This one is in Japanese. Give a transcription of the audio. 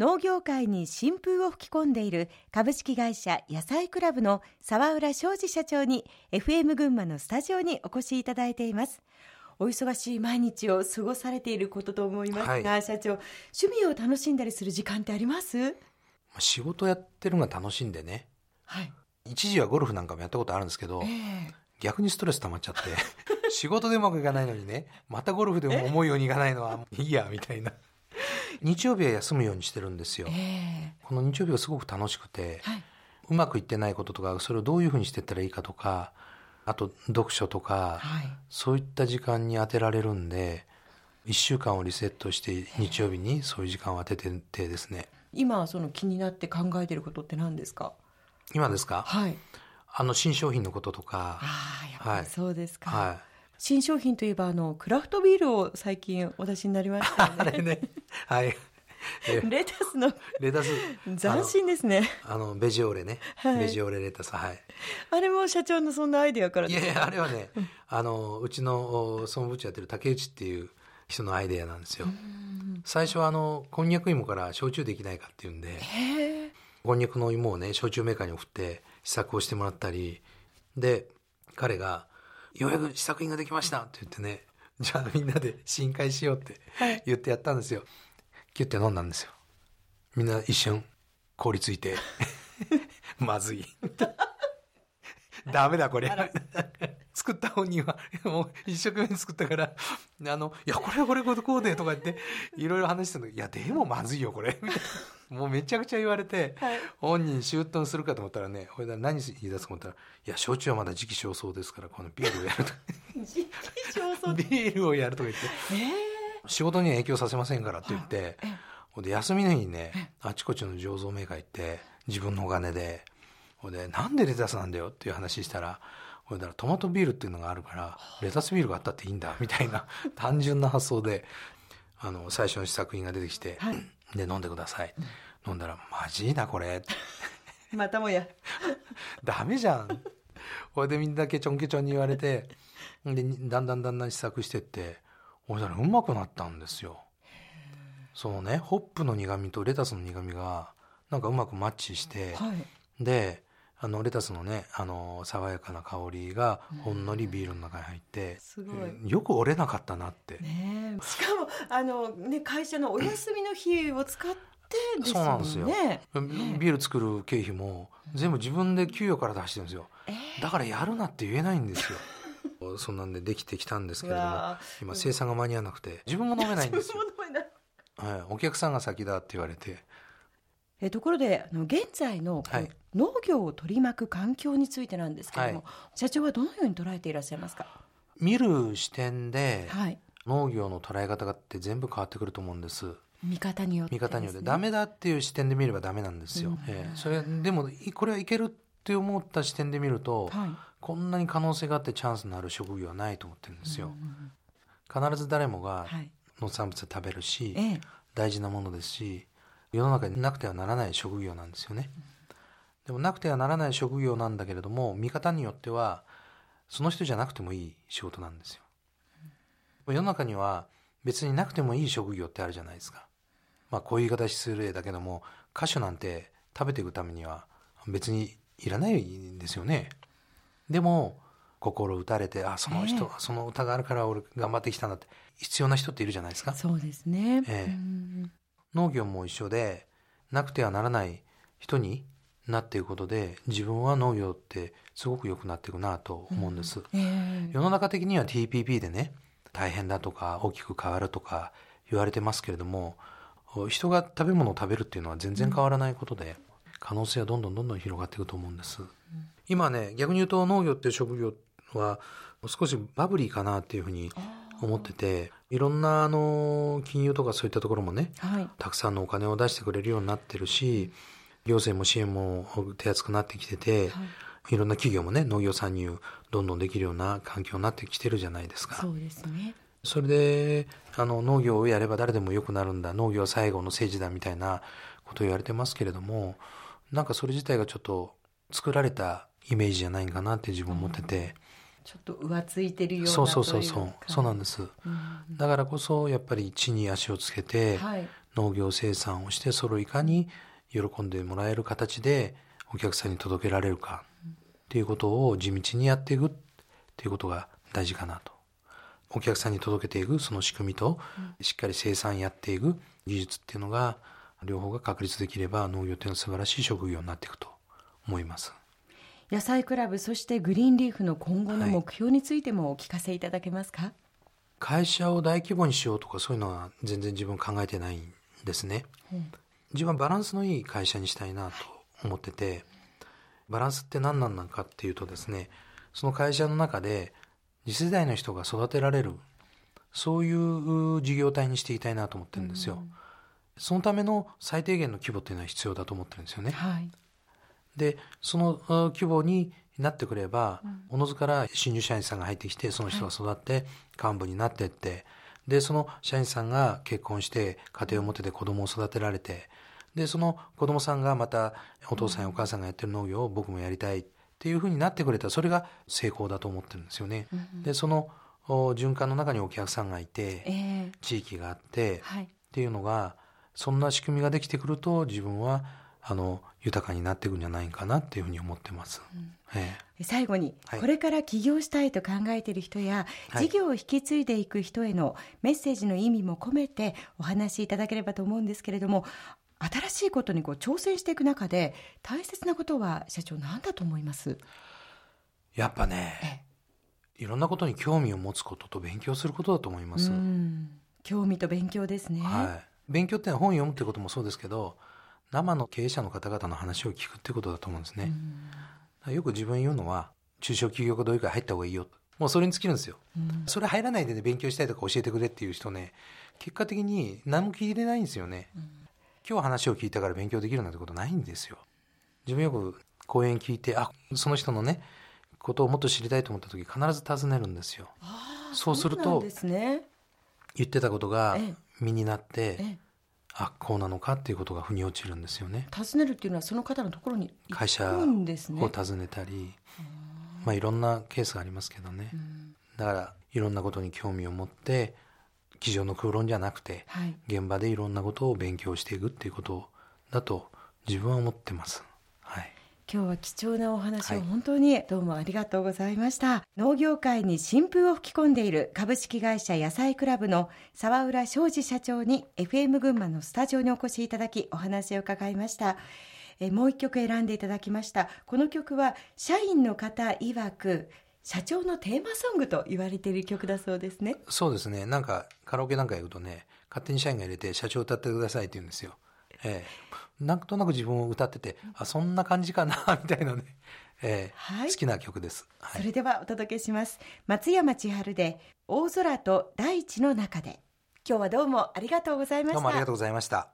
農業界に新風を吹き込んでいる株式会社野菜クラブの沢浦昌司社長に FM 群馬のスタジオにお越しいただいています。お忙しい毎日を過ごされていることと思いますが、はい、社長趣味を楽しんだりする時間ってあります？仕事やってるのが楽しんでね、はい、一時はゴルフなんかもやったことあるんですけど、えー、逆にストレス溜まっちゃって 仕事でうまくいかないのにねまたゴルフでも思うようにいかないのはいいやみたいな日曜日は休むようにしてるんですよ、えー、この日曜日はすごく楽しくて、はい、うまくいってないこととかそれをどういうふうにしていったらいいかとかあと読書とか、はい、そういった時間に当てられるんで1週間をリセットして日曜日にそういう時間を当てててですね。今その気になって考えてることって何ですか？今ですか？はい。あの新商品のこととか。ああやっぱりそうですか、はい、新商品といえばあのクラフトビールを最近お出しになりましたよね。あれね。はい。レタスのレタス。斬新ですね。あのベジオレね、はい、ベジオレレタスはい。あれも社長のそんなアイデアからいやいやあれはねあのうちの総務部長やってる竹内っていう人のアイデアなんですよ。最初はあのこんにゃく芋から焼酎できないかっていうんでこんにゃくの芋をね焼酎メーカーに送って試作をしてもらったりで彼が「ようやく試作品ができました」って言ってね じゃあみんなで深海しようって言ってやったんですよ、はいキュッて飲んだんですよ。みんな一瞬凍りついて まずい。ダメだこれ作った本人は もう一生懸命作ったからあのいやこれこれこれこうでとか言っていろいろ話してたの。いやでもまずいよこれ。もうめちゃくちゃ言われて、はい、本人シュートするかと思ったらねこれ何言い出すかと思ったらいや焼酎はまだ時期尚早ですからこのビールをやると。時期尚早ビールをやるとか言って、えー。仕事には影響させませんからって言って、ほ、で休みの日にね、あちこちの醸造メーカー行って、自分のお金で、ほで、なんでレタスなんだよっていう話したら、ほだからトマトビールっていうのがあるから、レタスビールがあったっていいんだ、みたいな単純な発想で、あの、最初の試作品が出てきて、はい、で、飲んでください。飲んだら、マジだこれ。またもや。ダメじゃん。ほいでみんなケチョンケチョンに言われて、で、だんだんだんだん試作してって、そしたらうまくなったんですよ。そうね、ホップの苦味とレタスの苦味が、なんかうまくマッチして、はい、で、あの、レタスのね、あの、爽やかな香りが、ほんのりビールの中に入って、すごい。よく折れなかったなって。ねしかも、あの、ね、会社のお休みの日を使って、ですよね。そうなんですよ。ビール作る経費も、全部自分で給与から出してるんですよ。えー、だからやるなって言えないんですよ。そんなんでできてきたんですけれども、今生産が間に合わなくて、自分も飲めないんですよ。はい、お客さんが先だって言われて。えところで、あの現在の、はい、農業を取り巻く環境についてなんですけれども、はい、社長はどのように捉えていらっしゃいますか？見る視点で、はい、農業の捉え方って全部変わってくると思うんです。見方によって、ね、見方によって。ダメだっていう視点で見ればダメなんですよ。うん、えー、それ、でも、これはいけるって思った視点で見ると、はい、こんなに可能性があってチャンスのある職業はないと思ってるんですよ。必ず誰もが農産物を食べるし、はい、大事なものですし、世の中になくてはならない職業なんですよね。でもなくてはならない職業なんだけれども、見方によっては、その人じゃなくてもいい仕事なんですよ。世の中には別になくてもいい職業ってあるじゃないですか。まあこういう言い方失礼だけども、歌手なんて食べていくためには別にいらないんですよね。でも、心打たれて、あ、その人、えー、その歌があるから俺頑張ってきたんだって、必要な人っているじゃないですか。そうですね。ええー、農業も一緒で、なくてはならない人になっていくことで、自分は農業ってすごく良くなっていくなと思うんです。うんえー、世の中的には TPP でね、大変だとか大きく変わるとか言われてますけれども、人が食べ物を食べるっていうのは全然変わらないことで、可能性はどんどんどんどん広がっていくと思うんです。うん今ね、逆に言うと農業っていう職業は少しバブリーかなっていうふうに思ってて、いろんなあの、金融とかそういったところもね、はい、たくさんのお金を出してくれるようになってるし、行政も支援も手厚くなってきてて、はい、いろんな企業もね、農業参入どんどんできるような環境になってきてるじゃないですか。そうですね。それで、あの、農業をやれば誰でも良くなるんだ、農業最後の政治だみたいなことを言われてますけれども、なんかそれ自体がちょっと作られたイメージじゃないかなって自分思ってて、ちょっと浮ついてるようなそうそうそう。そうそうなんです、うん、だからこそやっぱり地に足をつけて、はい、農業生産をしてそれをいかに喜んでもらえる形でお客さんに届けられるかっていうことを地道にやっていくっていうことが大事かなと。お客さんに届けていくその仕組みと、しっかり生産やっていく技術っていうのが両方が確立できれば農業っていうのは素晴らしい職業になっていくと思います。野菜クラブそしてグリーンリーフの今後の目標についてもお聞かせいただけますか、はい、会社を大規模にしようとかそういうのは全然自分考えてないんですね、うん、自分はバランスのいい会社にしたいなと思っててバランスって何なんなのかっていうとですねその会社の中で次世代の人が育てられるそういう事業体にしていきたいなと思ってるんですよ、うん、そのための最低限の規模っていうのは必要だと思ってるんですよね、はい、でその規模になってくれば、おのずから新入社員さんが入ってきてその人が育って幹部になってって、でその社員さんが結婚して家庭を持ってて子供を育てられてでその子供さんがまたお父さんやお母さんがやってる農業を僕もやりたいっていうふうになってくれた。らそれが成功だと思ってるんですよね。でその循環の中にお客さんがいて、えー、地域があって、はい、っていうのがそんな仕組みができてくると自分はあの豊かになっていくんじゃないかなっていうふうに思ってます。うんええ、最後に、はい、これから起業したいと考えている人や、事業を引き継いでいく人へのメッセージの意味も込めてお話しいただければと思うんですけれども新しいことにこう挑戦していく中で大切なことは社長何だと思います？やっぱねいろんなことに興味を持つことと勉強することだと思います。興味と勉強ですね。はい。勉強って本を読むってこともそうですけど生の経営者の方々の話を聞くってことだと思うんですね。よく自分言うのは中小企業家同意会入った方がいいよもうそれに尽きるんですよ。それ入らないで、ね、勉強したいとか教えてくれっていう人ね結果的に何も聞いてないんですよね。今日話を聞いたから勉強できるなんてことないんですよ。自分よく講演聞いてあその人のねことをもっと知りたいと思った時必ず尋ねるんですよ。そうすると、ね、言ってたことが身になって、ええあこうなのかっていうことが腑に落ちるんですよね。訪ねるっていうのはその方のところに会社を訪ねたり、まあいろんなケースがありますけどね。だからいろんなことに興味を持って机上の空論じゃなくて、はい、現場でいろんなことを勉強していくっていうことだと自分は思ってます。今日は貴重なお話を本当にどうもありがとうございました、はい、農業界に新風を吹き込んでいる株式会社野菜クラブの沢浦昌司社長に FM 群馬のスタジオにお越しいただきお話を伺いました。えもう一曲選んでいただきました。この曲は社員の方曰く社長のテーマソングと言われている曲だそうですね。そうですね。なんかカラオケなんか行くとね勝手に社員が入れて社長歌ってくださいって言うんですよええ、なんとなく自分を歌っててあそんな感じかな みたいなね、ええはい、好きな曲です、はい、それではお届けします。松山千春で「大空と大地の中で」今日はどうもありがとうございました。どうもありがとうございました